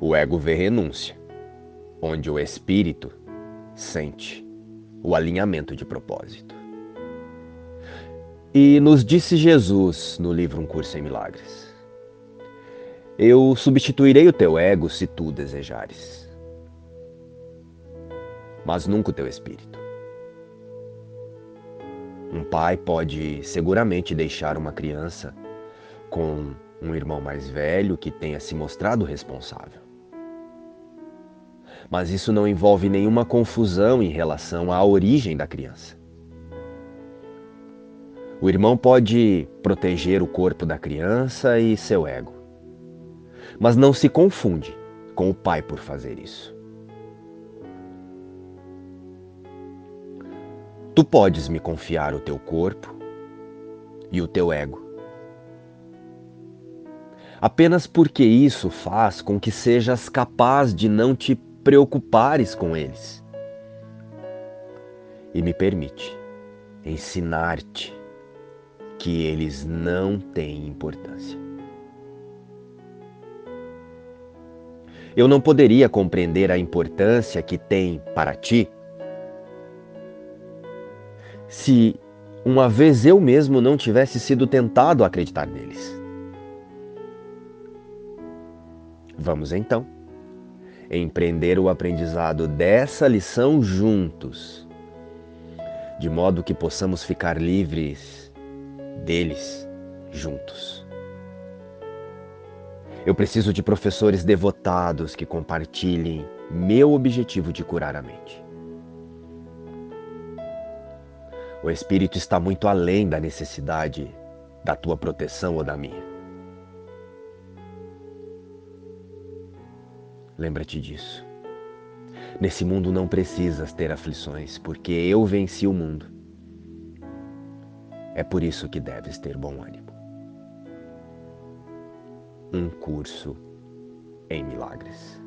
o ego vê renúncia, onde o espírito sente o alinhamento de propósito. E nos disse Jesus no livro Um Curso em Milagres: Eu substituirei o teu ego se tu desejares, mas nunca o teu espírito. Um pai pode seguramente deixar uma criança com um irmão mais velho que tenha se mostrado responsável. Mas isso não envolve nenhuma confusão em relação à origem da criança. O irmão pode proteger o corpo da criança e seu ego, mas não se confunde com o pai por fazer isso. Tu podes me confiar o teu corpo e o teu ego, apenas porque isso faz com que sejas capaz de não te preocupares com eles. E me permite ensinar-te que eles não têm importância. Eu não poderia compreender a importância que tem para ti se uma vez eu mesmo não tivesse sido tentado a acreditar neles. Vamos então empreender o aprendizado dessa lição juntos, de modo que possamos ficar livres deles juntos. Eu preciso de professores devotados que compartilhem meu objetivo de curar a mente. O Espírito está muito além da necessidade da tua proteção ou da minha. Lembra-te disso. Nesse mundo não precisas ter aflições, porque eu venci o mundo é por isso que deves ter bom ânimo. Um curso em milagres.